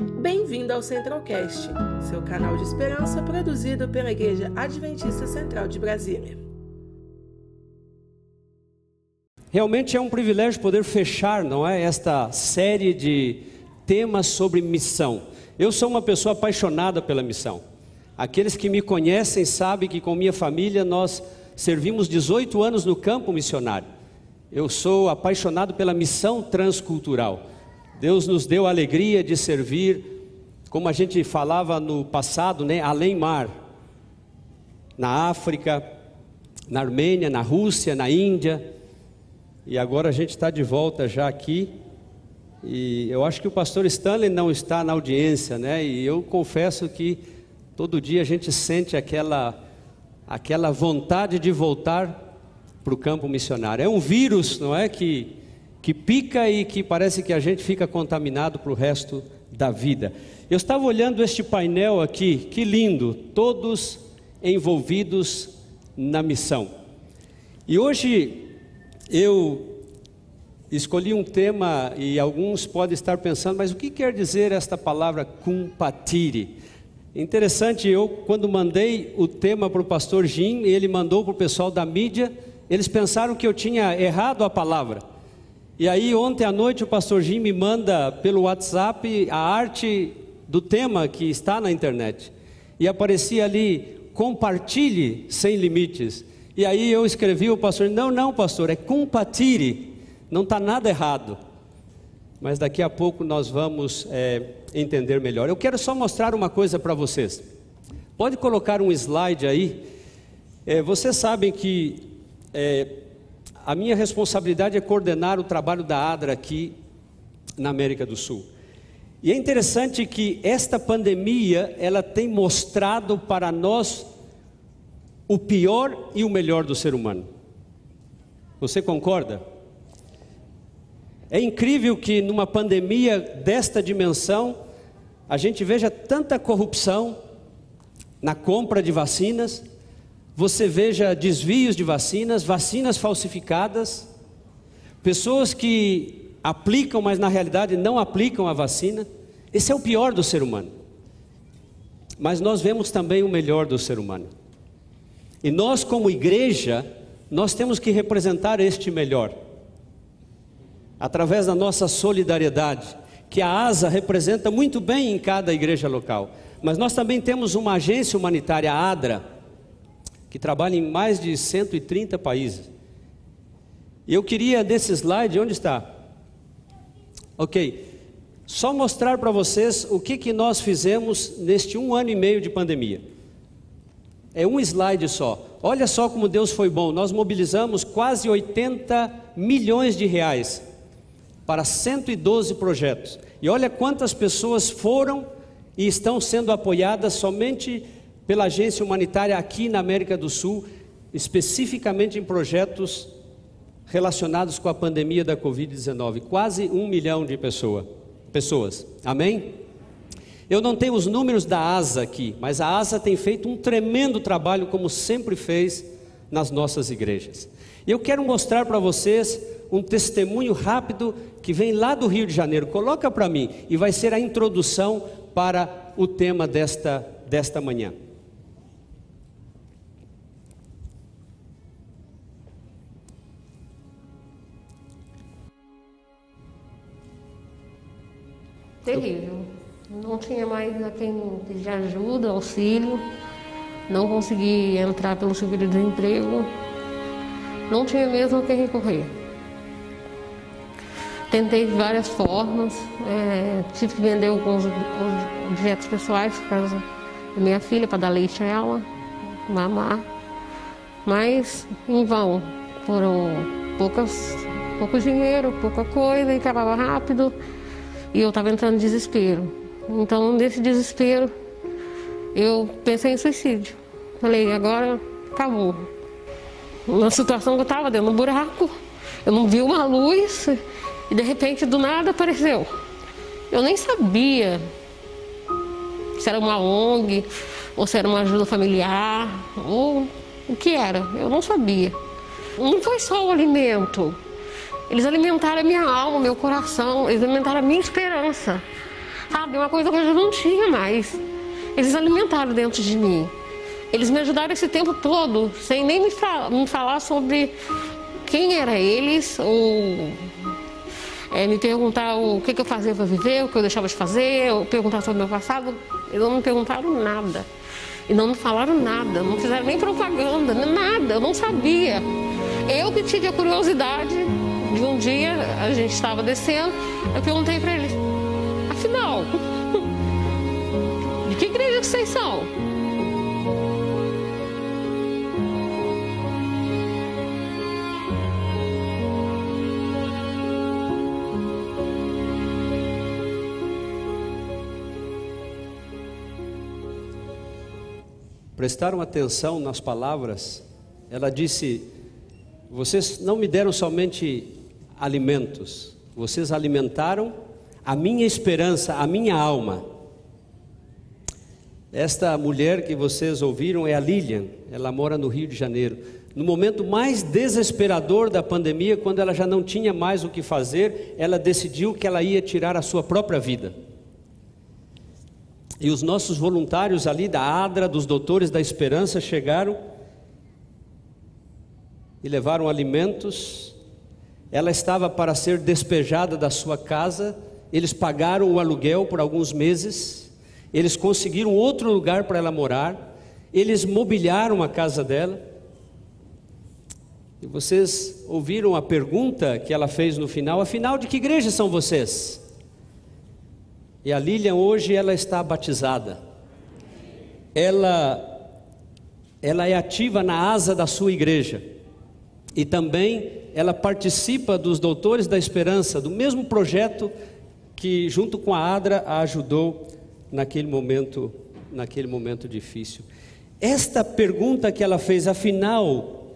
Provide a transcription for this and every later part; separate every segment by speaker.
Speaker 1: Bem-vindo ao Centralcast, seu canal de esperança produzido pela Igreja Adventista Central de Brasília.
Speaker 2: Realmente é um privilégio poder fechar, não é, esta série de temas sobre missão. Eu sou uma pessoa apaixonada pela missão. Aqueles que me conhecem sabem que com minha família nós servimos 18 anos no campo missionário. Eu sou apaixonado pela missão transcultural. Deus nos deu a alegria de servir, como a gente falava no passado, né, além mar. Na África, na Armênia, na Rússia, na Índia. E agora a gente está de volta já aqui. E eu acho que o pastor Stanley não está na audiência, né? E eu confesso que todo dia a gente sente aquela aquela vontade de voltar para o campo missionário. É um vírus, não é que que pica e que parece que a gente fica contaminado para o resto da vida. Eu estava olhando este painel aqui, que lindo, todos envolvidos na missão. E hoje eu escolhi um tema e alguns podem estar pensando, mas o que quer dizer esta palavra compatire? Interessante, eu quando mandei o tema para o pastor Jim, ele mandou para o pessoal da mídia, eles pensaram que eu tinha errado a palavra. E aí, ontem à noite, o pastor Jim me manda pelo WhatsApp a arte do tema que está na internet. E aparecia ali: compartilhe sem limites. E aí eu escrevi o pastor: não, não, pastor, é compartilhe. Não está nada errado. Mas daqui a pouco nós vamos é, entender melhor. Eu quero só mostrar uma coisa para vocês. Pode colocar um slide aí. É, vocês sabem que é, a minha responsabilidade é coordenar o trabalho da ADRA aqui na América do Sul. E é interessante que esta pandemia, ela tem mostrado para nós o pior e o melhor do ser humano. Você concorda? É incrível que numa pandemia desta dimensão, a gente veja tanta corrupção na compra de vacinas, você veja desvios de vacinas, vacinas falsificadas, pessoas que aplicam, mas na realidade não aplicam a vacina. Esse é o pior do ser humano. Mas nós vemos também o melhor do ser humano. E nós, como igreja, nós temos que representar este melhor. Através da nossa solidariedade, que a ASA representa muito bem em cada igreja local. Mas nós também temos uma agência humanitária, a ADRA, que trabalha em mais de 130 países. Eu queria desse slide, onde está? Ok, só mostrar para vocês o que, que nós fizemos neste um ano e meio de pandemia. É um slide só. Olha só como Deus foi bom. Nós mobilizamos quase 80 milhões de reais para 112 projetos. E olha quantas pessoas foram e estão sendo apoiadas somente pela agência humanitária aqui na América do Sul, especificamente em projetos relacionados com a pandemia da Covid-19. Quase um milhão de pessoa, pessoas. Amém? Eu não tenho os números da ASA aqui, mas a ASA tem feito um tremendo trabalho, como sempre fez nas nossas igrejas. E eu quero mostrar para vocês um testemunho rápido que vem lá do Rio de Janeiro. Coloca para mim e vai ser a introdução para o tema desta, desta manhã.
Speaker 3: Terrível. Não tinha mais a quem pedir ajuda, auxílio, não consegui entrar pelo seguro-desemprego, não tinha mesmo a quem recorrer. Tentei de várias formas, é, tive que vender alguns objetos pessoais por causa da minha filha, para dar leite a ela, mamar. Mas em vão, foram poucas, pouco dinheiro, pouca coisa, e acabava rápido. E eu estava entrando em desespero. Então, nesse desespero, eu pensei em suicídio. Falei, agora acabou. Na situação que eu estava dentro do buraco, eu não vi uma luz e de repente do nada apareceu. Eu nem sabia se era uma ONG ou se era uma ajuda familiar ou o que era. Eu não sabia. Não foi só o alimento. Eles alimentaram a minha alma, meu coração, eles alimentaram a minha esperança. Sabe, uma coisa que eu já não tinha mais. Eles alimentaram dentro de mim. Eles me ajudaram esse tempo todo, sem nem me, me falar sobre quem era eles, ou é, me perguntar o que, que eu fazia para viver, o que eu deixava de fazer, ou perguntar sobre o meu passado. Eles não me perguntaram nada. E não me falaram nada, não fizeram nem propaganda, nada, eu não sabia. Eu que tive a curiosidade de um dia, a gente estava descendo, eu perguntei para eles, afinal, de que igreja vocês são?
Speaker 2: prestaram atenção nas palavras, ela disse: Vocês não me deram somente alimentos, vocês alimentaram a minha esperança, a minha alma. Esta mulher que vocês ouviram é a Lilian, ela mora no Rio de Janeiro. No momento mais desesperador da pandemia, quando ela já não tinha mais o que fazer, ela decidiu que ela ia tirar a sua própria vida. E os nossos voluntários ali da ADRA, dos Doutores da Esperança, chegaram e levaram alimentos. Ela estava para ser despejada da sua casa, eles pagaram o aluguel por alguns meses, eles conseguiram outro lugar para ela morar, eles mobiliaram a casa dela. E vocês ouviram a pergunta que ela fez no final: afinal, de que igreja são vocês? E a Lilian hoje ela está batizada. Ela ela é ativa na asa da sua igreja. E também ela participa dos Doutores da Esperança, do mesmo projeto que junto com a Adra a ajudou naquele momento, naquele momento difícil. Esta pergunta que ela fez, afinal,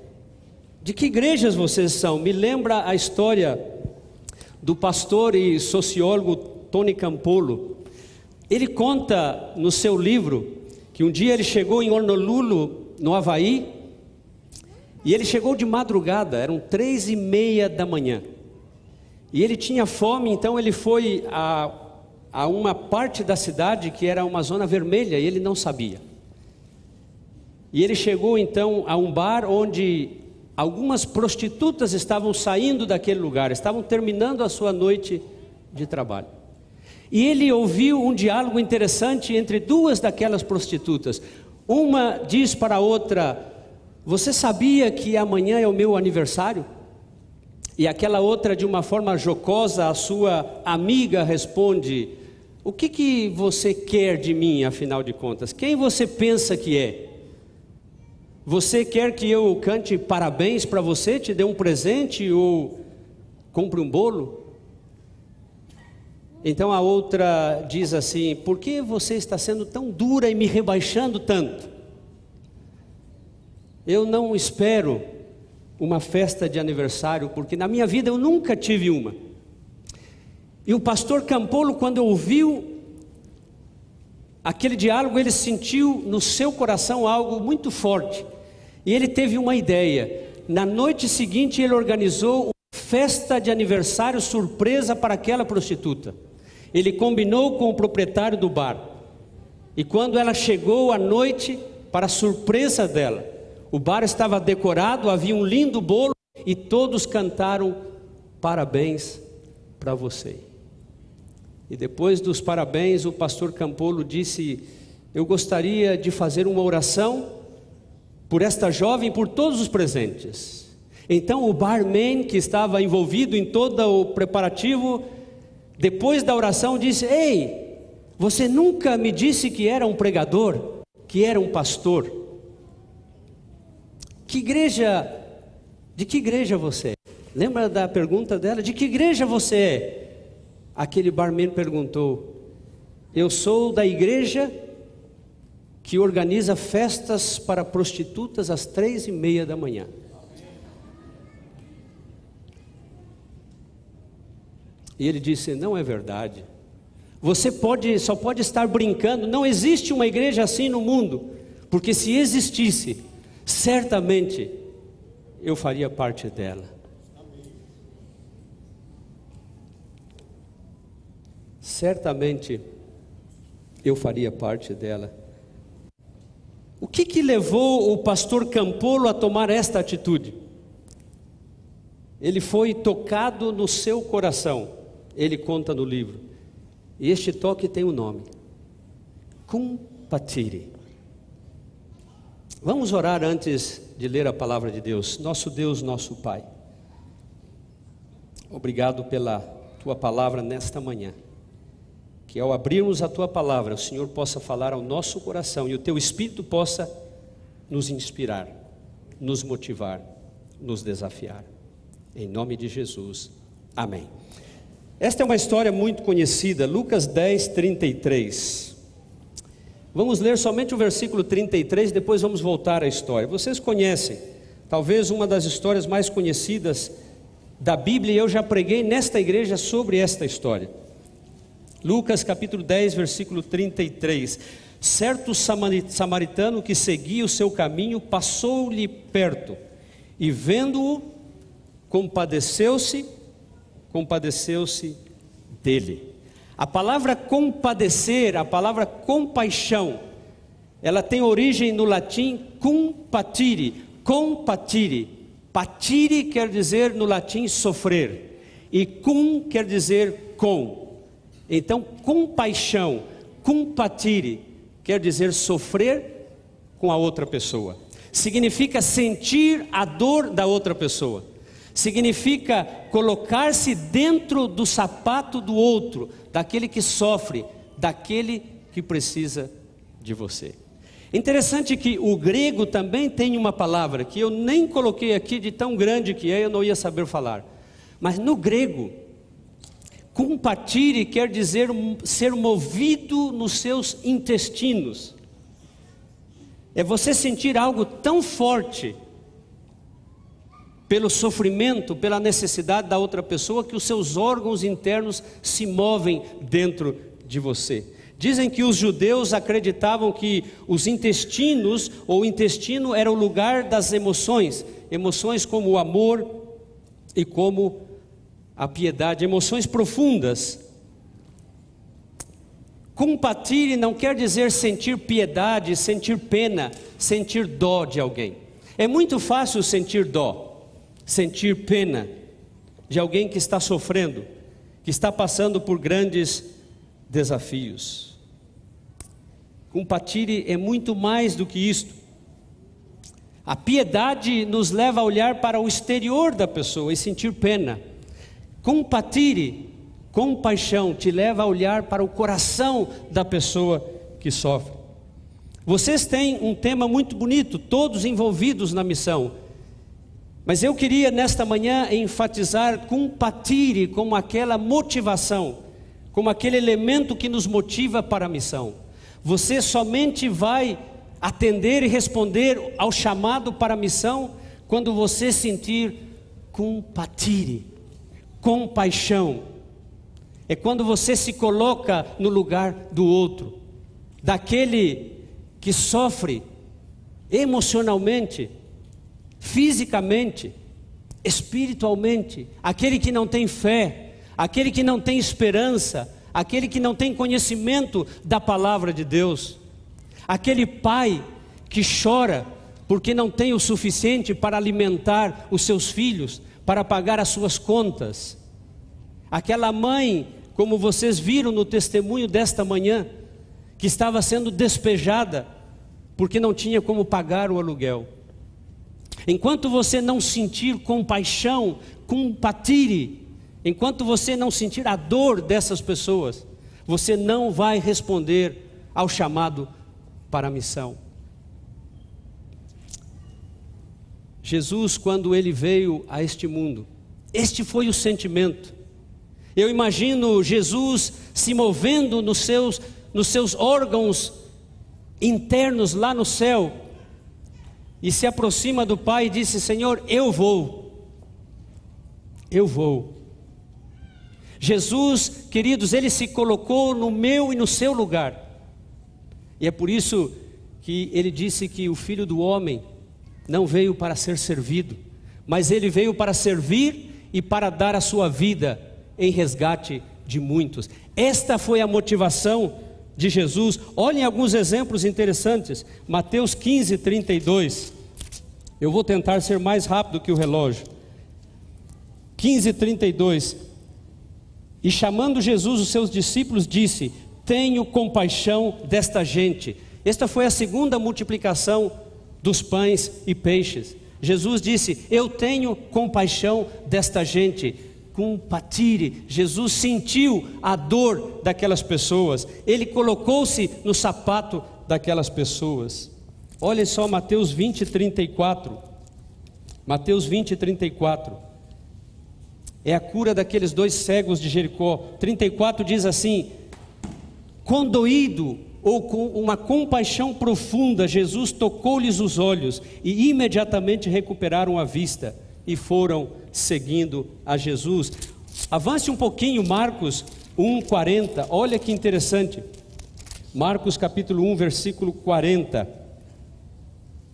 Speaker 2: de que igrejas vocês são? Me lembra a história do pastor e sociólogo Tony Campolo. Ele conta no seu livro que um dia ele chegou em Honolulu, no Havaí, e ele chegou de madrugada, eram três e meia da manhã. E ele tinha fome, então ele foi a, a uma parte da cidade que era uma zona vermelha e ele não sabia. E ele chegou então a um bar onde algumas prostitutas estavam saindo daquele lugar, estavam terminando a sua noite de trabalho. E ele ouviu um diálogo interessante entre duas daquelas prostitutas. Uma diz para a outra: Você sabia que amanhã é o meu aniversário? E aquela outra, de uma forma jocosa, a sua amiga responde: O que, que você quer de mim, afinal de contas? Quem você pensa que é? Você quer que eu cante parabéns para você, te dê um presente ou compre um bolo? Então a outra diz assim: Por que você está sendo tão dura e me rebaixando tanto? Eu não espero uma festa de aniversário, porque na minha vida eu nunca tive uma. E o pastor Campolo, quando ouviu aquele diálogo, ele sentiu no seu coração algo muito forte. E ele teve uma ideia. Na noite seguinte, ele organizou uma festa de aniversário surpresa para aquela prostituta ele combinou com o proprietário do bar. E quando ela chegou à noite, para surpresa dela, o bar estava decorado, havia um lindo bolo e todos cantaram parabéns para você. E depois dos parabéns, o pastor Campolo disse: Eu gostaria de fazer uma oração por esta jovem, por todos os presentes. Então o barman que estava envolvido em todo o preparativo depois da oração, disse: Ei, você nunca me disse que era um pregador, que era um pastor. Que igreja, de que igreja você é? Lembra da pergunta dela? De que igreja você é? Aquele barman perguntou: Eu sou da igreja que organiza festas para prostitutas às três e meia da manhã. E ele disse: Não é verdade. Você pode, só pode estar brincando. Não existe uma igreja assim no mundo. Porque se existisse, certamente eu faria parte dela. Certamente eu faria parte dela. O que, que levou o pastor Campolo a tomar esta atitude? Ele foi tocado no seu coração, ele conta no livro. E este toque tem um nome: Kumpatiri. Vamos orar antes de ler a palavra de Deus. Nosso Deus, nosso Pai. Obrigado pela tua palavra nesta manhã. Que ao abrirmos a tua palavra, o Senhor possa falar ao nosso coração e o teu espírito possa nos inspirar, nos motivar, nos desafiar. Em nome de Jesus. Amém. Esta é uma história muito conhecida, Lucas 10, 33. Vamos ler somente o versículo 33, depois vamos voltar à história. Vocês conhecem, talvez uma das histórias mais conhecidas da Bíblia, e eu já preguei nesta igreja sobre esta história. Lucas capítulo 10, versículo 33. Certo samaritano que seguia o seu caminho passou-lhe perto e vendo-o, compadeceu-se, compadeceu-se dele. A palavra compadecer, a palavra compaixão, ela tem origem no latim compatire, compatire. Patire quer dizer no latim sofrer, e cum quer dizer com. Então, compaixão, compatire, quer dizer sofrer com a outra pessoa. Significa sentir a dor da outra pessoa. Significa colocar-se dentro do sapato do outro, daquele que sofre, daquele que precisa de você. Interessante que o grego também tem uma palavra que eu nem coloquei aqui de tão grande que é, eu não ia saber falar. Mas no grego, Compatire quer dizer ser movido nos seus intestinos. É você sentir algo tão forte pelo sofrimento, pela necessidade da outra pessoa, que os seus órgãos internos se movem dentro de você. Dizem que os judeus acreditavam que os intestinos, ou o intestino, era o lugar das emoções, emoções como o amor e como a piedade, emoções profundas. Compatir não quer dizer sentir piedade, sentir pena, sentir dó de alguém. É muito fácil sentir dó, sentir pena de alguém que está sofrendo, que está passando por grandes desafios. Compatir é muito mais do que isto. A piedade nos leva a olhar para o exterior da pessoa e sentir pena. Compatire, compaixão, te leva a olhar para o coração da pessoa que sofre. Vocês têm um tema muito bonito, todos envolvidos na missão. Mas eu queria nesta manhã enfatizar compatire como aquela motivação, como aquele elemento que nos motiva para a missão. Você somente vai atender e responder ao chamado para a missão quando você sentir compatire compaixão. É quando você se coloca no lugar do outro, daquele que sofre emocionalmente, fisicamente, espiritualmente, aquele que não tem fé, aquele que não tem esperança, aquele que não tem conhecimento da palavra de Deus, aquele pai que chora porque não tem o suficiente para alimentar os seus filhos, para pagar as suas contas. Aquela mãe, como vocês viram no testemunho desta manhã, que estava sendo despejada porque não tinha como pagar o aluguel. Enquanto você não sentir compaixão, compatire, enquanto você não sentir a dor dessas pessoas, você não vai responder ao chamado para a missão. Jesus, quando ele veio a este mundo, este foi o sentimento. Eu imagino Jesus se movendo nos seus, nos seus órgãos internos lá no céu, e se aproxima do Pai e disse: Senhor, eu vou, eu vou. Jesus, queridos, ele se colocou no meu e no seu lugar, e é por isso que ele disse que o Filho do Homem não veio para ser servido, mas ele veio para servir e para dar a sua vida em resgate de muitos. Esta foi a motivação de Jesus. Olhem alguns exemplos interessantes. Mateus 15, 32. Eu vou tentar ser mais rápido que o relógio. 15, 32. E chamando Jesus os seus discípulos, disse: Tenho compaixão desta gente. Esta foi a segunda multiplicação dos pães e peixes. Jesus disse: Eu tenho compaixão desta gente compatire. Jesus sentiu a dor daquelas pessoas, ele colocou-se no sapato daquelas pessoas. Olha só Mateus 20, 34. Mateus 20, 34. É a cura daqueles dois cegos de Jericó. 34 diz assim: Condoído ou com uma compaixão profunda, Jesus tocou-lhes os olhos e imediatamente recuperaram a vista e foram seguindo a Jesus. Avance um pouquinho, Marcos 1:40. Olha que interessante. Marcos capítulo 1, versículo 40.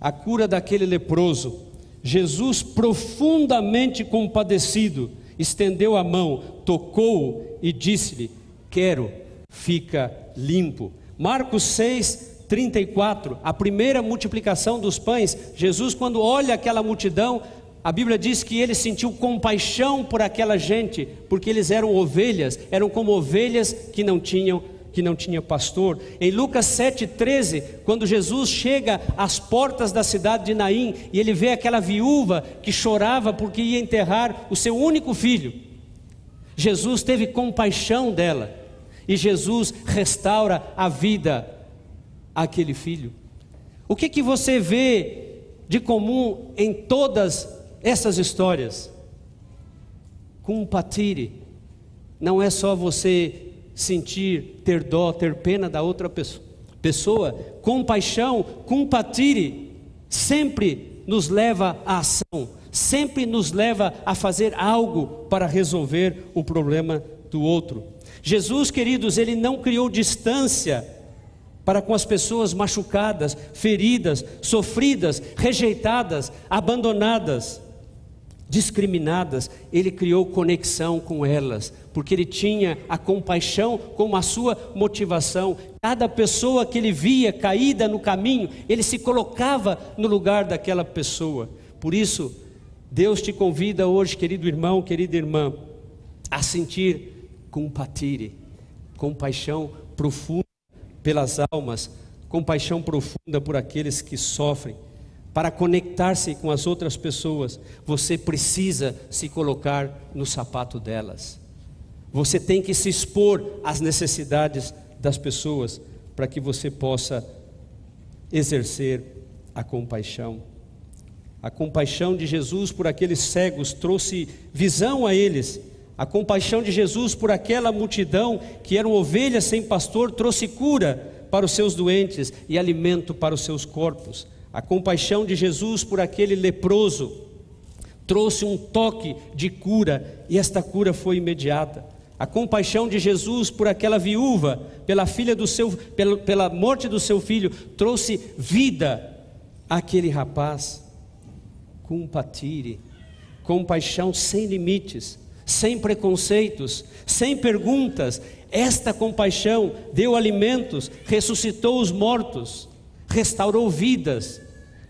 Speaker 2: A cura daquele leproso. Jesus, profundamente compadecido, estendeu a mão, tocou e disse-lhe: Quero, fica limpo. Marcos 6, 34, a primeira multiplicação dos pães. Jesus, quando olha aquela multidão, a Bíblia diz que ele sentiu compaixão por aquela gente, porque eles eram ovelhas, eram como ovelhas que não tinham que não tinha pastor. Em Lucas 7:13, quando Jesus chega às portas da cidade de Naim e ele vê aquela viúva que chorava porque ia enterrar o seu único filho. Jesus teve compaixão dela e Jesus restaura a vida àquele filho. O que que você vê de comum em todas essas histórias. Compatire. Não é só você sentir, ter dó, ter pena da outra pessoa. Compaixão, compatire, sempre nos leva à ação, sempre nos leva a fazer algo para resolver o problema do outro. Jesus, queridos, ele não criou distância para com as pessoas machucadas, feridas, sofridas, rejeitadas, abandonadas discriminadas, ele criou conexão com elas, porque ele tinha a compaixão como a sua motivação. Cada pessoa que ele via caída no caminho, ele se colocava no lugar daquela pessoa. Por isso, Deus te convida hoje, querido irmão, querida irmã, a sentir compatire, compaixão profunda pelas almas, compaixão profunda por aqueles que sofrem para conectar-se com as outras pessoas, você precisa se colocar no sapato delas. Você tem que se expor às necessidades das pessoas para que você possa exercer a compaixão. A compaixão de Jesus por aqueles cegos trouxe visão a eles. A compaixão de Jesus por aquela multidão que eram ovelhas sem pastor trouxe cura para os seus doentes e alimento para os seus corpos. A compaixão de Jesus por aquele leproso trouxe um toque de cura e esta cura foi imediata. A compaixão de Jesus por aquela viúva, pela filha do seu, pela, pela morte do seu filho, trouxe vida àquele rapaz. Compatire, compaixão sem limites, sem preconceitos, sem perguntas. Esta compaixão deu alimentos, ressuscitou os mortos restaurou vidas,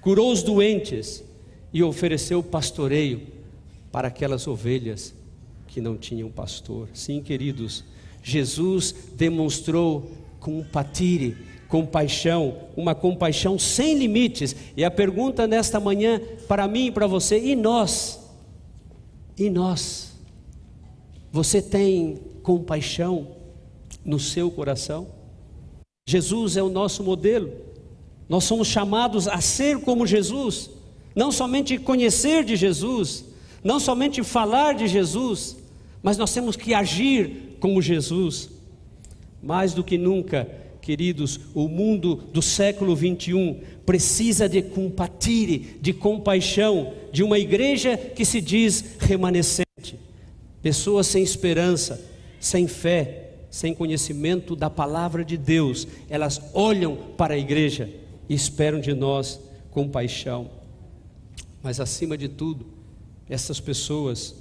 Speaker 2: curou os doentes e ofereceu pastoreio para aquelas ovelhas que não tinham pastor. Sim, queridos, Jesus demonstrou compatire, compaixão, uma compaixão sem limites. E a pergunta nesta manhã para mim e para você, e nós? E nós? Você tem compaixão no seu coração? Jesus é o nosso modelo. Nós somos chamados a ser como Jesus, não somente conhecer de Jesus, não somente falar de Jesus, mas nós temos que agir como Jesus. Mais do que nunca, queridos, o mundo do século 21 precisa de compatire, de compaixão, de uma igreja que se diz remanescente. Pessoas sem esperança, sem fé, sem conhecimento da palavra de Deus, elas olham para a igreja e esperam de nós compaixão. Mas acima de tudo, essas pessoas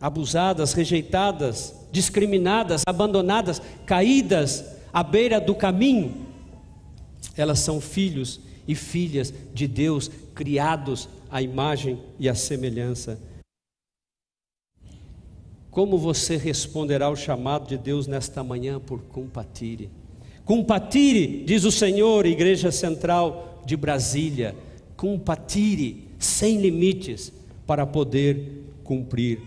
Speaker 2: abusadas, rejeitadas, discriminadas, abandonadas, caídas, à beira do caminho, elas são filhos e filhas de Deus, criados à imagem e à semelhança. Como você responderá ao chamado de Deus nesta manhã por compatire? Compatire, diz o Senhor, Igreja Central de Brasília, compatire sem limites para poder cumprir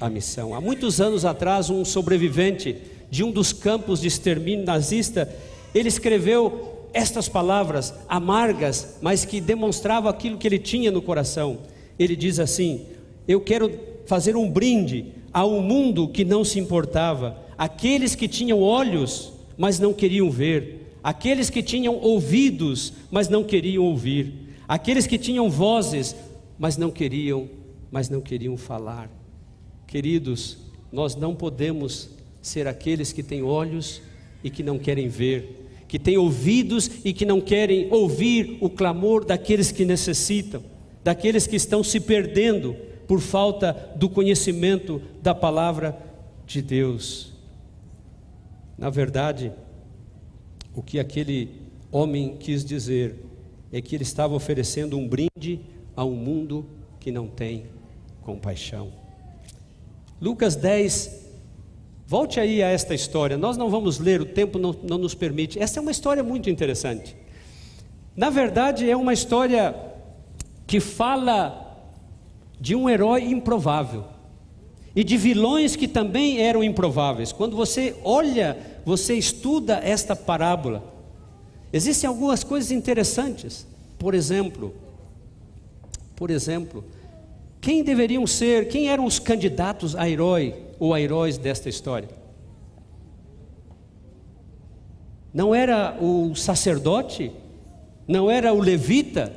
Speaker 2: a missão. Há muitos anos atrás, um sobrevivente de um dos campos de extermínio nazista, ele escreveu estas palavras amargas, mas que demonstravam aquilo que ele tinha no coração. Ele diz assim: Eu quero fazer um brinde a um mundo que não se importava, aqueles que tinham olhos, mas não queriam ver, aqueles que tinham ouvidos, mas não queriam ouvir, aqueles que tinham vozes, mas não queriam, mas não queriam falar. Queridos, nós não podemos ser aqueles que têm olhos e que não querem ver, que têm ouvidos e que não querem ouvir o clamor daqueles que necessitam, daqueles que estão se perdendo por falta do conhecimento da palavra de Deus. Na verdade, o que aquele homem quis dizer é que ele estava oferecendo um brinde a um mundo que não tem compaixão. Lucas 10, volte aí a esta história. Nós não vamos ler, o tempo não, não nos permite. Essa é uma história muito interessante. Na verdade, é uma história que fala de um herói improvável e de vilões que também eram improváveis. Quando você olha, você estuda esta parábola, existem algumas coisas interessantes. Por exemplo, por exemplo, quem deveriam ser, quem eram os candidatos a herói ou a heróis desta história? Não era o sacerdote, não era o levita,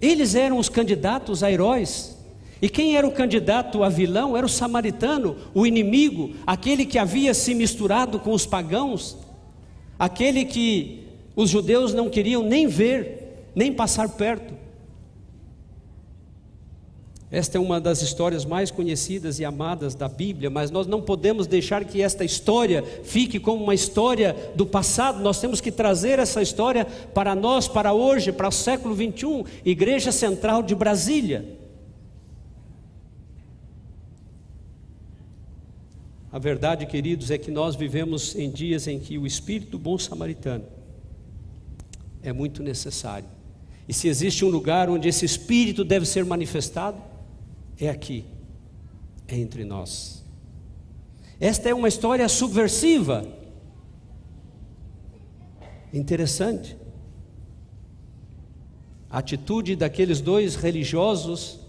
Speaker 2: eles eram os candidatos a heróis. E quem era o candidato a vilão? Era o samaritano, o inimigo, aquele que havia se misturado com os pagãos, aquele que os judeus não queriam nem ver, nem passar perto. Esta é uma das histórias mais conhecidas e amadas da Bíblia, mas nós não podemos deixar que esta história fique como uma história do passado, nós temos que trazer essa história para nós, para hoje, para o século 21, Igreja Central de Brasília. A verdade, queridos, é que nós vivemos em dias em que o espírito bom samaritano é muito necessário. E se existe um lugar onde esse espírito deve ser manifestado, é aqui, é entre nós. Esta é uma história subversiva. Interessante. A atitude daqueles dois religiosos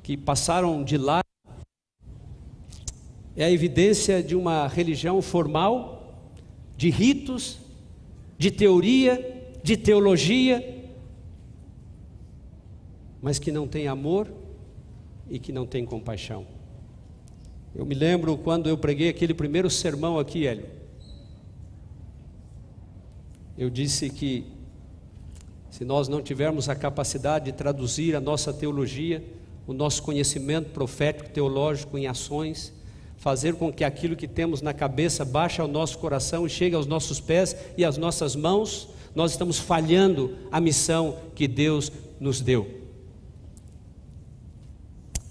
Speaker 2: que passaram de lá é a evidência de uma religião formal, de ritos, de teoria, de teologia, mas que não tem amor e que não tem compaixão. Eu me lembro quando eu preguei aquele primeiro sermão aqui, Hélio. Eu disse que se nós não tivermos a capacidade de traduzir a nossa teologia, o nosso conhecimento profético teológico em ações, fazer com que aquilo que temos na cabeça baixe ao nosso coração e chegue aos nossos pés e às nossas mãos, nós estamos falhando a missão que Deus nos deu.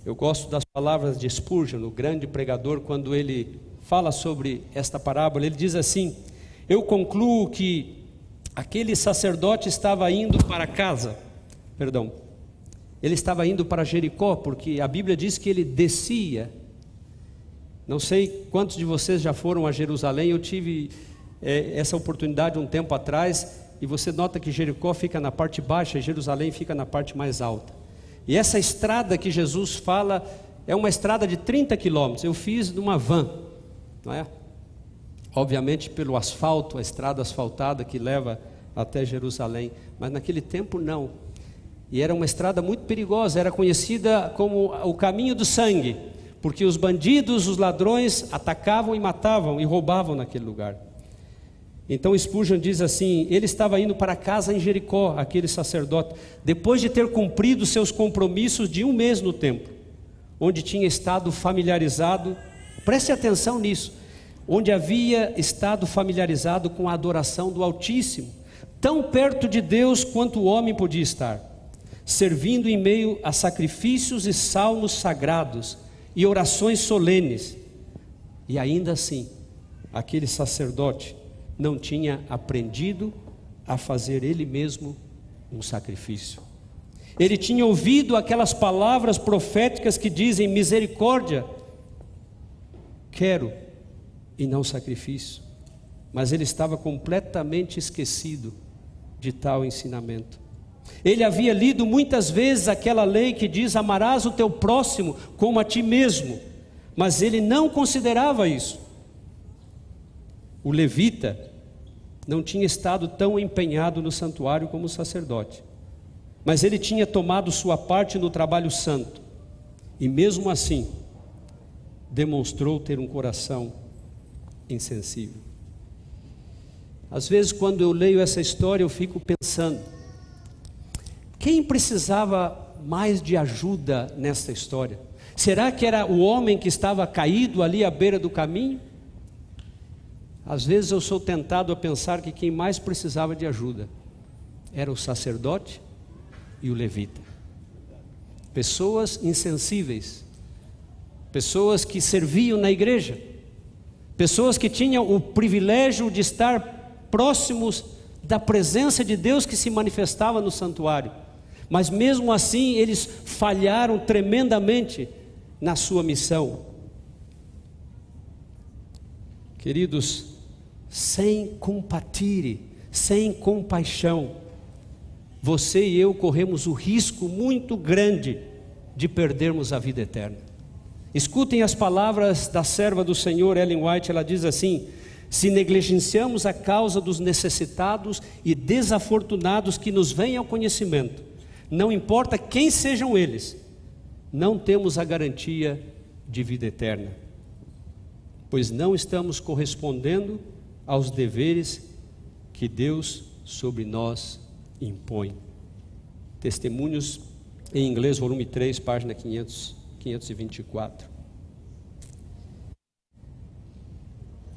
Speaker 2: Eu gosto das palavras de Spurgeon, o grande pregador, quando ele fala sobre esta parábola. Ele diz assim: Eu concluo que aquele sacerdote estava indo para casa, perdão, ele estava indo para Jericó, porque a Bíblia diz que ele descia. Não sei quantos de vocês já foram a Jerusalém, eu tive é, essa oportunidade um tempo atrás, e você nota que Jericó fica na parte baixa e Jerusalém fica na parte mais alta. E essa estrada que Jesus fala é uma estrada de 30 quilômetros. Eu fiz numa van, não é? Obviamente pelo asfalto, a estrada asfaltada que leva até Jerusalém, mas naquele tempo não. E era uma estrada muito perigosa, era conhecida como o caminho do sangue, porque os bandidos, os ladrões atacavam e matavam e roubavam naquele lugar. Então Spurgeon diz assim: ele estava indo para casa em Jericó, aquele sacerdote, depois de ter cumprido seus compromissos de um mês no templo, onde tinha estado familiarizado. Preste atenção nisso. onde havia estado familiarizado com a adoração do Altíssimo, tão perto de Deus quanto o homem podia estar, servindo em meio a sacrifícios e salmos sagrados e orações solenes. E ainda assim, aquele sacerdote não tinha aprendido a fazer ele mesmo um sacrifício. Ele tinha ouvido aquelas palavras proféticas que dizem: misericórdia, quero e não sacrifício. Mas ele estava completamente esquecido de tal ensinamento. Ele havia lido muitas vezes aquela lei que diz: amarás o teu próximo como a ti mesmo, mas ele não considerava isso. O levita não tinha estado tão empenhado no santuário como o sacerdote, mas ele tinha tomado sua parte no trabalho santo, e mesmo assim, demonstrou ter um coração insensível. Às vezes, quando eu leio essa história, eu fico pensando: quem precisava mais de ajuda nessa história? Será que era o homem que estava caído ali à beira do caminho? Às vezes eu sou tentado a pensar que quem mais precisava de ajuda era o sacerdote e o levita. Pessoas insensíveis, pessoas que serviam na igreja, pessoas que tinham o privilégio de estar próximos da presença de Deus que se manifestava no santuário, mas mesmo assim eles falharam tremendamente na sua missão. Queridos, sem compatire, sem compaixão, você e eu corremos o risco muito grande de perdermos a vida eterna. Escutem as palavras da serva do Senhor, Ellen White, ela diz assim: se negligenciamos a causa dos necessitados e desafortunados que nos vêm ao conhecimento, não importa quem sejam eles, não temos a garantia de vida eterna, pois não estamos correspondendo aos deveres que Deus sobre nós impõe. Testemunhos em inglês, volume 3, página 500. 524.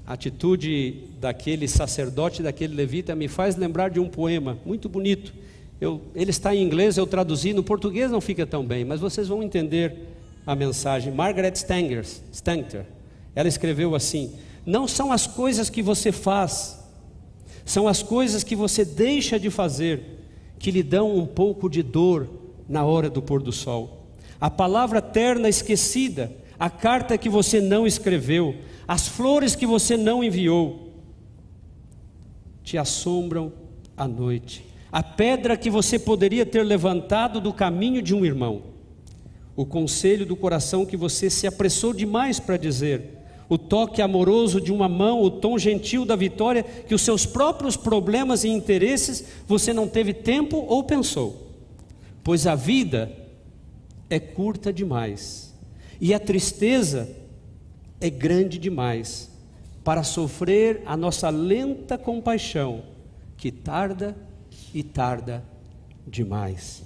Speaker 2: A atitude daquele sacerdote, daquele levita, me faz lembrar de um poema muito bonito. Eu, ele está em inglês, eu traduzi, no português não fica tão bem, mas vocês vão entender a mensagem. Margaret Stangers, Stanger, ela escreveu assim: Não são as coisas que você faz, são as coisas que você deixa de fazer que lhe dão um pouco de dor na hora do pôr do sol a palavra terna esquecida, a carta que você não escreveu, as flores que você não enviou, te assombram à noite. A pedra que você poderia ter levantado do caminho de um irmão, o conselho do coração que você se apressou demais para dizer, o toque amoroso de uma mão, o tom gentil da vitória que os seus próprios problemas e interesses você não teve tempo ou pensou. Pois a vida é curta demais. E a tristeza é grande demais para sofrer a nossa lenta compaixão que tarda e tarda demais.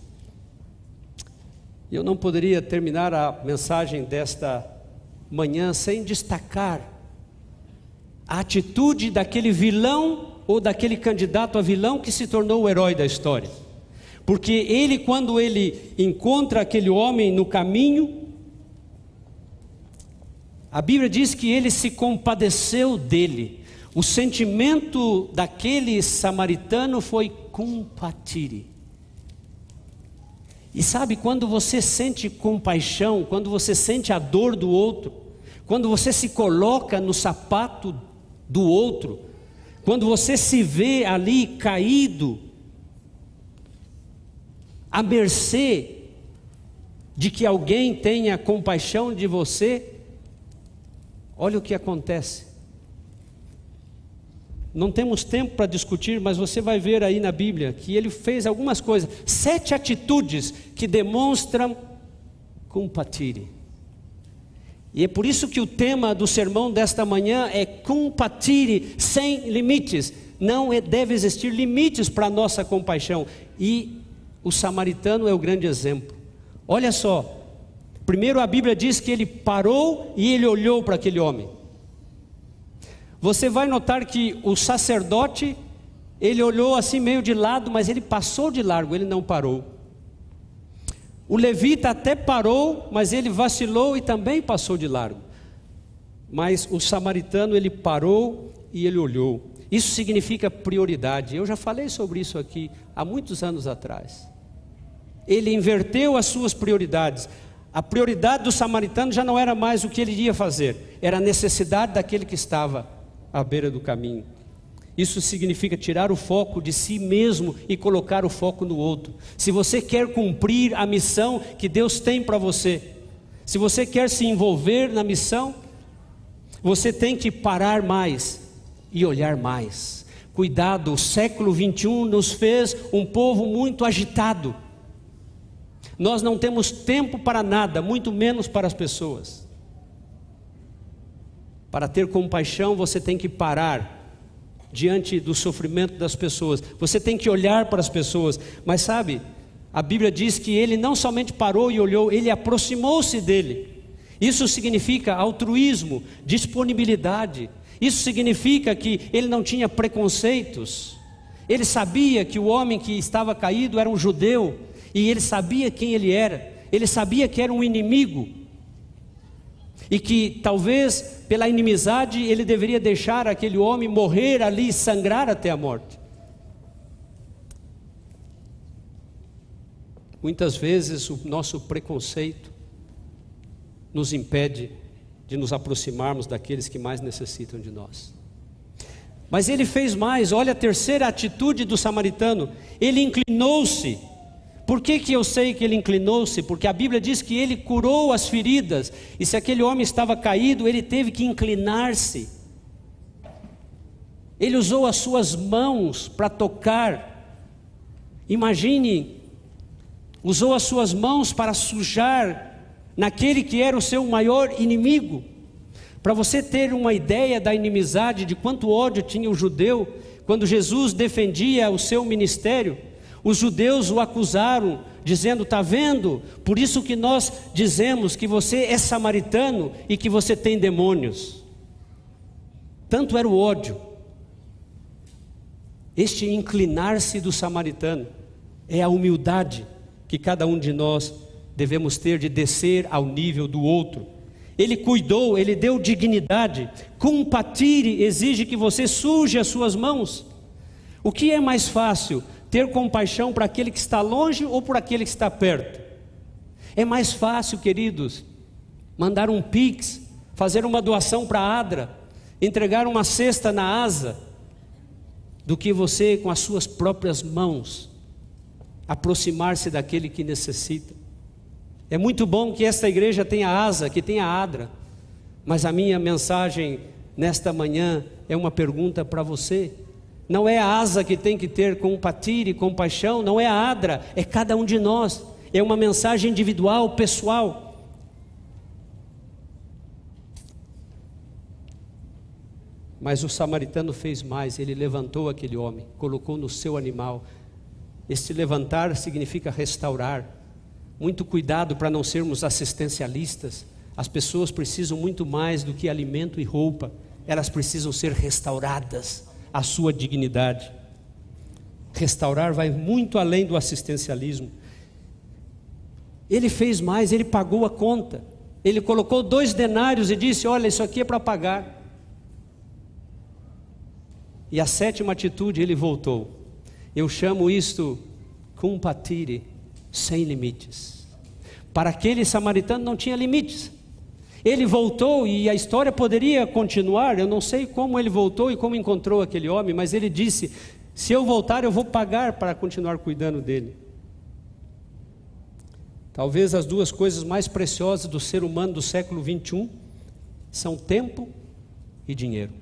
Speaker 2: Eu não poderia terminar a mensagem desta manhã sem destacar a atitude daquele vilão ou daquele candidato a vilão que se tornou o herói da história. Porque ele, quando ele encontra aquele homem no caminho, a Bíblia diz que ele se compadeceu dele. O sentimento daquele samaritano foi compatire. E sabe, quando você sente compaixão, quando você sente a dor do outro, quando você se coloca no sapato do outro, quando você se vê ali caído, à mercê de que alguém tenha compaixão de você, olha o que acontece. Não temos tempo para discutir, mas você vai ver aí na Bíblia que ele fez algumas coisas, sete atitudes que demonstram compatire. E é por isso que o tema do sermão desta manhã é compatire sem limites. Não é, deve existir limites para a nossa compaixão. E o samaritano é o grande exemplo. Olha só, primeiro a Bíblia diz que ele parou e ele olhou para aquele homem. Você vai notar que o sacerdote, ele olhou assim meio de lado, mas ele passou de largo, ele não parou. O levita até parou, mas ele vacilou e também passou de largo. Mas o samaritano, ele parou e ele olhou. Isso significa prioridade. Eu já falei sobre isso aqui há muitos anos atrás. Ele inverteu as suas prioridades. A prioridade do samaritano já não era mais o que ele iria fazer, era a necessidade daquele que estava à beira do caminho. Isso significa tirar o foco de si mesmo e colocar o foco no outro. Se você quer cumprir a missão que Deus tem para você, se você quer se envolver na missão, você tem que parar mais e olhar mais. Cuidado, o século 21 nos fez um povo muito agitado. Nós não temos tempo para nada, muito menos para as pessoas. Para ter compaixão, você tem que parar diante do sofrimento das pessoas. Você tem que olhar para as pessoas, mas sabe, a Bíblia diz que ele não somente parou e olhou, ele aproximou-se dele. Isso significa altruísmo, disponibilidade. Isso significa que ele não tinha preconceitos. Ele sabia que o homem que estava caído era um judeu e ele sabia quem ele era. Ele sabia que era um inimigo e que talvez pela inimizade ele deveria deixar aquele homem morrer ali, sangrar até a morte. Muitas vezes o nosso preconceito nos impede de nos aproximarmos daqueles que mais necessitam de nós. Mas ele fez mais, olha a terceira atitude do samaritano, ele inclinou-se por que, que eu sei que ele inclinou-se? Porque a Bíblia diz que ele curou as feridas, e se aquele homem estava caído, ele teve que inclinar-se. Ele usou as suas mãos para tocar. Imagine, usou as suas mãos para sujar naquele que era o seu maior inimigo. Para você ter uma ideia da inimizade, de quanto ódio tinha o judeu, quando Jesus defendia o seu ministério, os judeus o acusaram, dizendo: Está vendo? Por isso que nós dizemos que você é samaritano e que você tem demônios. Tanto era o ódio. Este inclinar-se do samaritano é a humildade que cada um de nós devemos ter de descer ao nível do outro. Ele cuidou, ele deu dignidade. Compatire exige que você suje as suas mãos. O que é mais fácil? Ter compaixão para aquele que está longe ou por aquele que está perto. É mais fácil, queridos, mandar um pix, fazer uma doação para a Adra, entregar uma cesta na asa, do que você com as suas próprias mãos aproximar-se daquele que necessita. É muito bom que esta igreja tenha asa, que tenha adra, mas a minha mensagem nesta manhã é uma pergunta para você. Não é a asa que tem que ter compatir e compaixão, não é a adra, é cada um de nós. É uma mensagem individual, pessoal. Mas o samaritano fez mais, ele levantou aquele homem, colocou no seu animal. Este levantar significa restaurar. Muito cuidado para não sermos assistencialistas. As pessoas precisam muito mais do que alimento e roupa, elas precisam ser restauradas a sua dignidade. Restaurar vai muito além do assistencialismo. Ele fez mais, ele pagou a conta. Ele colocou dois denários e disse: Olha, isso aqui é para pagar. E a sétima atitude, ele voltou. Eu chamo isto compatire, sem limites. Para aquele samaritano não tinha limites. Ele voltou e a história poderia continuar. Eu não sei como ele voltou e como encontrou aquele homem, mas ele disse: Se eu voltar, eu vou pagar para continuar cuidando dele. Talvez as duas coisas mais preciosas do ser humano do século 21 são tempo e dinheiro.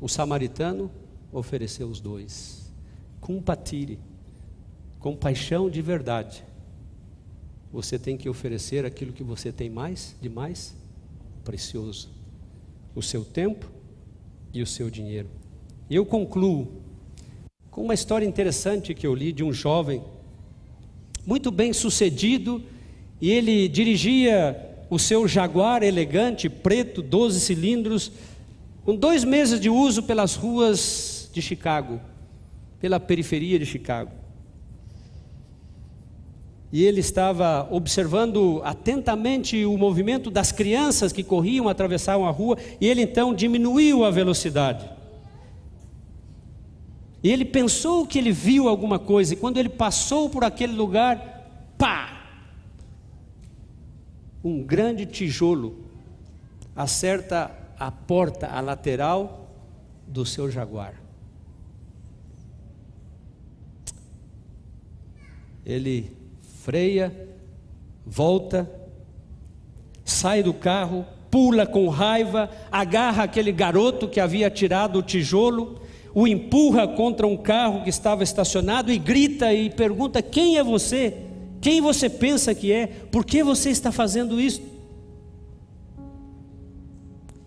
Speaker 2: O samaritano ofereceu os dois. Compatire, compaixão de verdade você tem que oferecer aquilo que você tem mais de mais precioso: o seu tempo e o seu dinheiro. E eu concluo com uma história interessante que eu li de um jovem muito bem sucedido e ele dirigia o seu Jaguar elegante, preto, 12 cilindros, com dois meses de uso pelas ruas de Chicago, pela periferia de Chicago. E ele estava observando atentamente o movimento das crianças que corriam, atravessavam a rua, e ele então diminuiu a velocidade. E ele pensou que ele viu alguma coisa, e quando ele passou por aquele lugar, pá! Um grande tijolo acerta a porta, a lateral do seu jaguar. Ele freia, volta, sai do carro, pula com raiva, agarra aquele garoto que havia tirado o tijolo o empurra contra um carro que estava estacionado e grita e pergunta: Quem é você? Quem você pensa que é? Por que você está fazendo isso?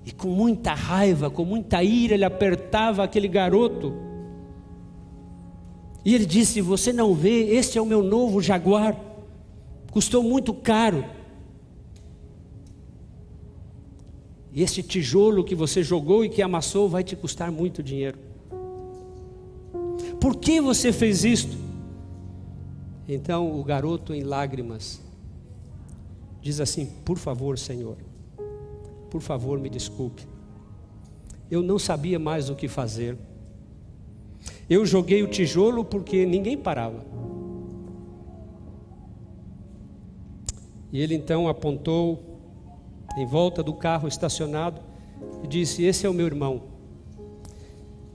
Speaker 2: E com muita raiva, com muita ira, ele apertava aquele garoto. E ele disse: Você não vê, este é o meu novo jaguar, custou muito caro. E esse tijolo que você jogou e que amassou vai te custar muito dinheiro. Por que você fez isto? Então o garoto, em lágrimas, diz assim: Por favor, Senhor, por favor, me desculpe. Eu não sabia mais o que fazer. Eu joguei o tijolo porque ninguém parava. E ele então apontou em volta do carro estacionado e disse: Esse é o meu irmão.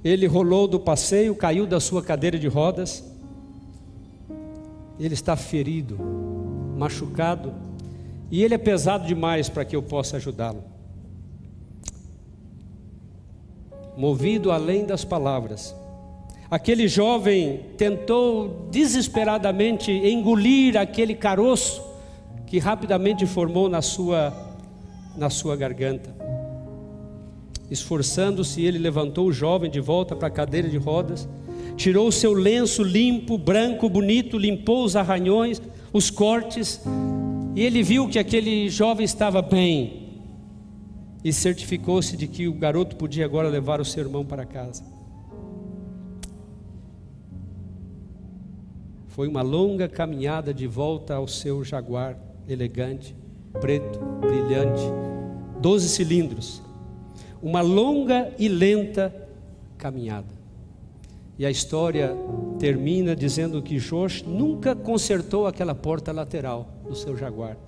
Speaker 2: Ele rolou do passeio, caiu da sua cadeira de rodas. Ele está ferido, machucado, e ele é pesado demais para que eu possa ajudá-lo. Movido além das palavras, aquele jovem tentou desesperadamente engolir aquele caroço que rapidamente formou na sua, na sua garganta. Esforçando-se, ele levantou o jovem de volta para a cadeira de rodas, tirou o seu lenço limpo, branco, bonito, limpou os arranhões, os cortes, e ele viu que aquele jovem estava bem, e certificou-se de que o garoto podia agora levar o seu irmão para casa. Foi uma longa caminhada de volta ao seu jaguar elegante, preto, brilhante, doze cilindros uma longa e lenta caminhada. E a história termina dizendo que Josh nunca consertou aquela porta lateral do seu jaguar.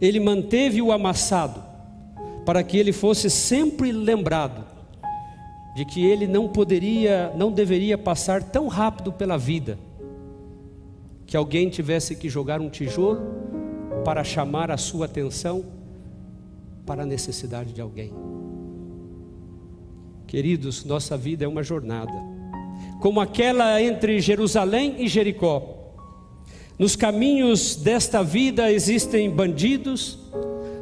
Speaker 2: Ele manteve o amassado para que ele fosse sempre lembrado de que ele não poderia, não deveria passar tão rápido pela vida, que alguém tivesse que jogar um tijolo para chamar a sua atenção para a necessidade de alguém. Queridos, nossa vida é uma jornada, como aquela entre Jerusalém e Jericó. Nos caminhos desta vida existem bandidos,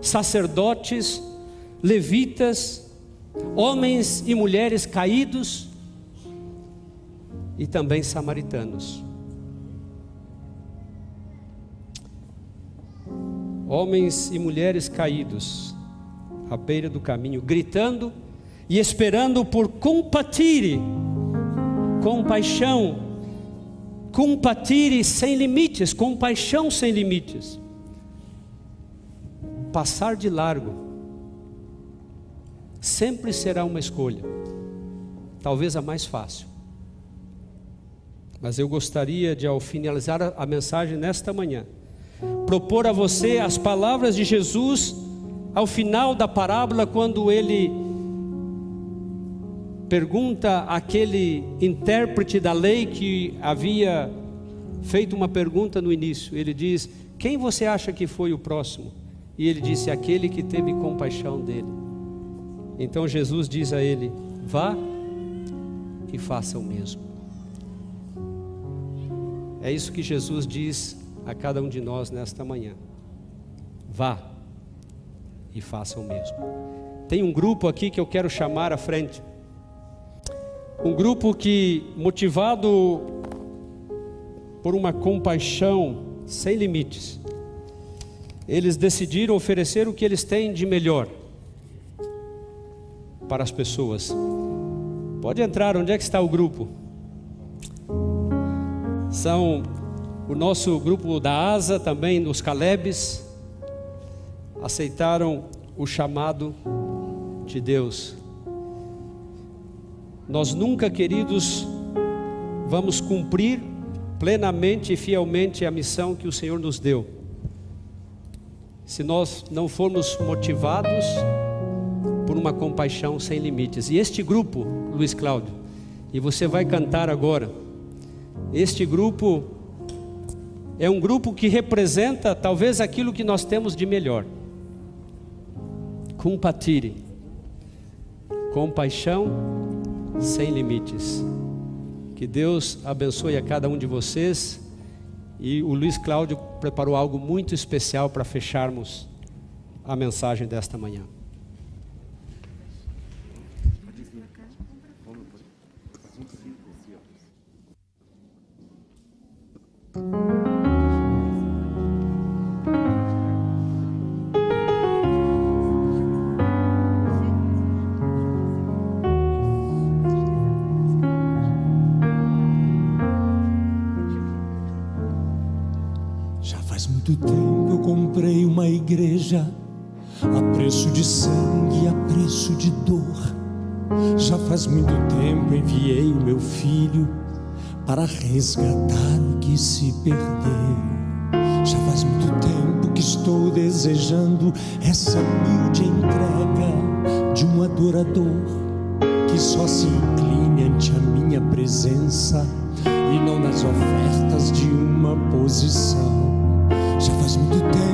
Speaker 2: sacerdotes, levitas, homens e mulheres caídos e também samaritanos. Homens e mulheres caídos à beira do caminho, gritando e esperando por compatire, compaixão, compatire sem limites, compaixão sem limites. Passar de largo sempre será uma escolha, talvez a mais fácil. Mas eu gostaria de, ao finalizar a mensagem nesta manhã, propor a você as palavras de Jesus ao final da parábola, quando ele pergunta àquele intérprete da lei que havia feito uma pergunta no início. Ele diz: Quem você acha que foi o próximo? E ele disse: Aquele que teve compaixão dele. Então Jesus diz a ele: Vá e faça o mesmo. É isso que Jesus diz a cada um de nós nesta manhã. Vá e faça o mesmo. Tem um grupo aqui que eu quero chamar à frente. Um grupo que, motivado por uma compaixão sem limites, eles decidiram oferecer o que eles têm de melhor para as pessoas. Pode entrar, onde é que está o grupo? São o nosso grupo da ASA, também os Calebes, aceitaram o chamado de Deus. Nós nunca, queridos, vamos cumprir plenamente e fielmente a missão que o Senhor nos deu. Se nós não formos motivados por uma compaixão sem limites. E este grupo, Luiz Cláudio, e você vai cantar agora, este grupo é um grupo que representa talvez aquilo que nós temos de melhor. Compatire, compaixão sem limites. Que Deus abençoe a cada um de vocês. E o Luiz Cláudio preparou algo muito especial para fecharmos a mensagem desta manhã.
Speaker 4: De sangue, a preço de dor. Já faz muito tempo enviei o meu filho para resgatar o que se perdeu. Já faz muito tempo que estou desejando essa humilde entrega de um adorador que só se incline ante a minha presença e não nas ofertas de uma posição. Já faz muito tempo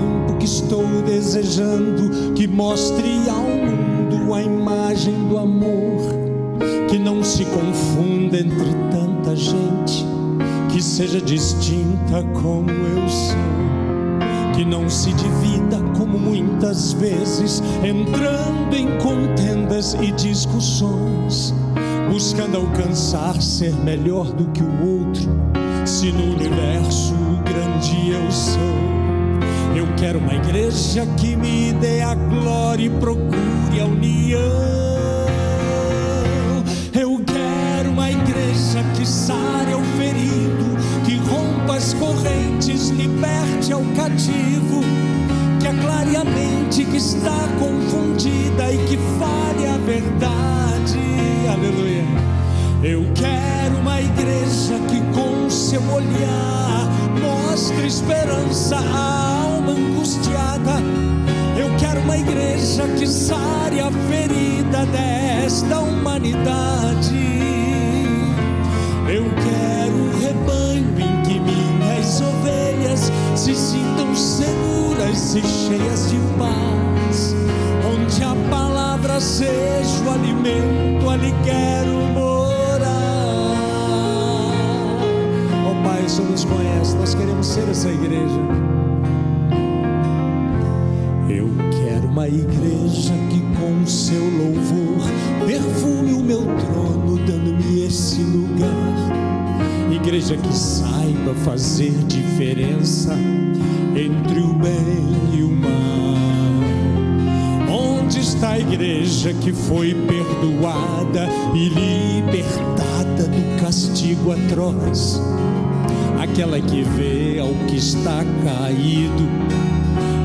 Speaker 4: estou desejando que mostre ao mundo a imagem do amor, que não se confunda entre tanta gente, que seja distinta como eu sou, que não se divida como muitas vezes, entrando em contendas e discussões, buscando alcançar ser melhor do que o outro, se no universo grande eu sou. Quero uma igreja que me dê a glória e procure a união. Eu quero uma igreja que sare ao ferido, que rompa as correntes, liberte ao cativo, que aclare a mente que está confundida e que fale a verdade. Aleluia. Eu quero uma igreja que com seu olhar mostre esperança à alma angustiada. Eu quero uma igreja que sare a ferida desta humanidade. Eu quero um rebanho em que minhas ovelhas se sintam seguras e cheias de paz. Onde a palavra seja o alimento, ali quero morar. O Senhor nos conhece, nós queremos ser essa igreja. Eu quero uma igreja que com seu louvor perfume o meu trono, dando-me esse lugar. Igreja que saiba fazer diferença entre o bem e o mal. Onde está a igreja que foi perdoada e libertada do castigo atroz? Aquela que vê ao que está caído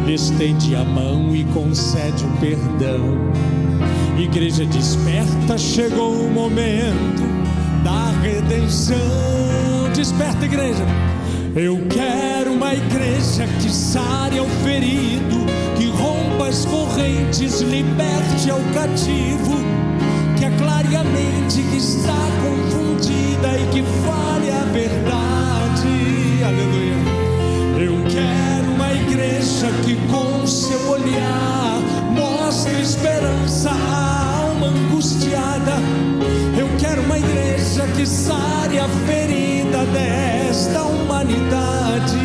Speaker 4: estende a mão e concede o perdão. Igreja desperta, chegou o momento da redenção. Desperta, igreja. Eu quero uma igreja que sare ao ferido, que rompa as correntes, liberte ao cativo, que aclare a mente que está confundida e que fale a verdade. Aleluia. Eu quero uma igreja que com seu olhar mostre esperança à alma angustiada. Eu quero uma igreja que sare a ferida desta humanidade.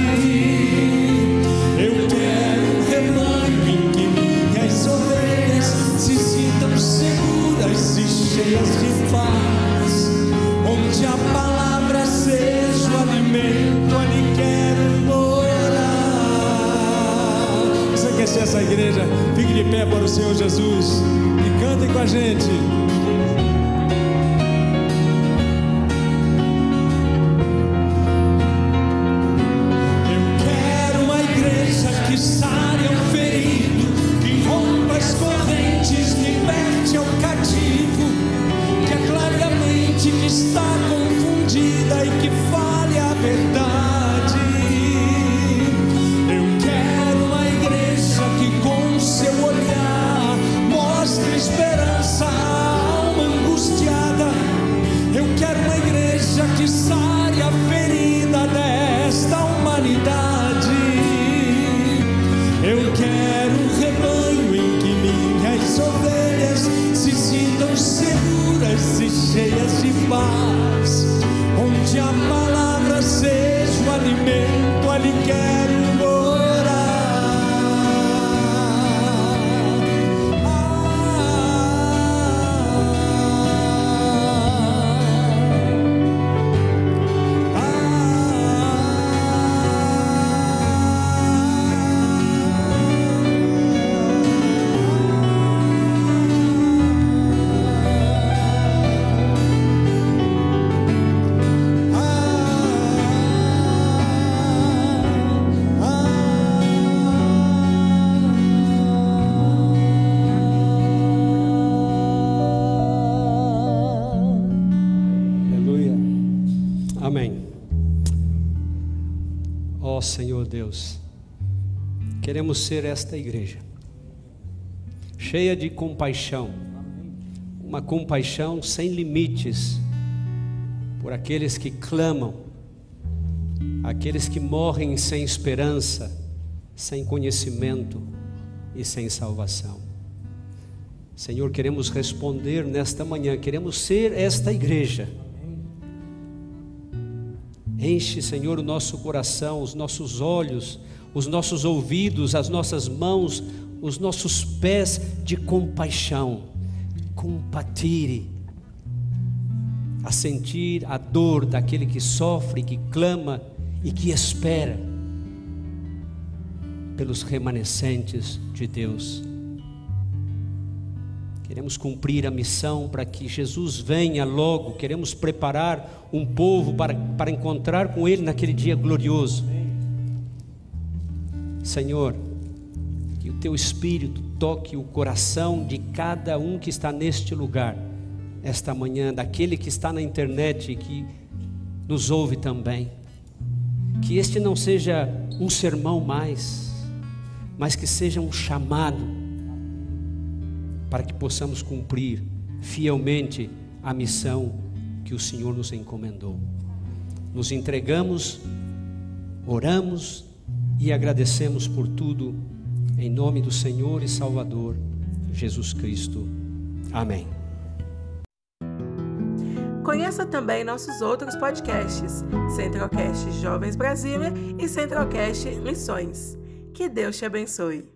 Speaker 4: Eu quero um rebanho em que minhas ovelhas se sintam seguras e cheias de paz. Onde a palavra morar. igreja. Fique de pé para o Senhor Jesus e cantem com a gente.
Speaker 2: Deus, queremos ser esta igreja, cheia de compaixão, uma compaixão sem limites por aqueles que clamam, aqueles que morrem sem esperança, sem conhecimento e sem salvação. Senhor, queremos responder nesta manhã, queremos ser esta igreja Enche, Senhor, o nosso coração, os nossos olhos, os nossos ouvidos, as nossas mãos, os nossos pés de compaixão. Compatire a sentir a dor daquele que sofre, que clama e que espera pelos remanescentes de Deus. Queremos cumprir a missão para que Jesus venha logo. Queremos preparar um povo para, para encontrar com Ele naquele dia glorioso. Senhor, que o Teu Espírito toque o coração de cada um que está neste lugar, esta manhã, daquele que está na internet e que nos ouve também. Que este não seja um sermão mais, mas que seja um chamado para que possamos cumprir fielmente a missão que o Senhor nos encomendou. Nos entregamos, oramos e agradecemos por tudo, em nome do Senhor e Salvador Jesus Cristo. Amém.
Speaker 1: Conheça também nossos outros podcasts, Centralcast Jovens Brasília e Centralcast Missões. Que Deus te abençoe.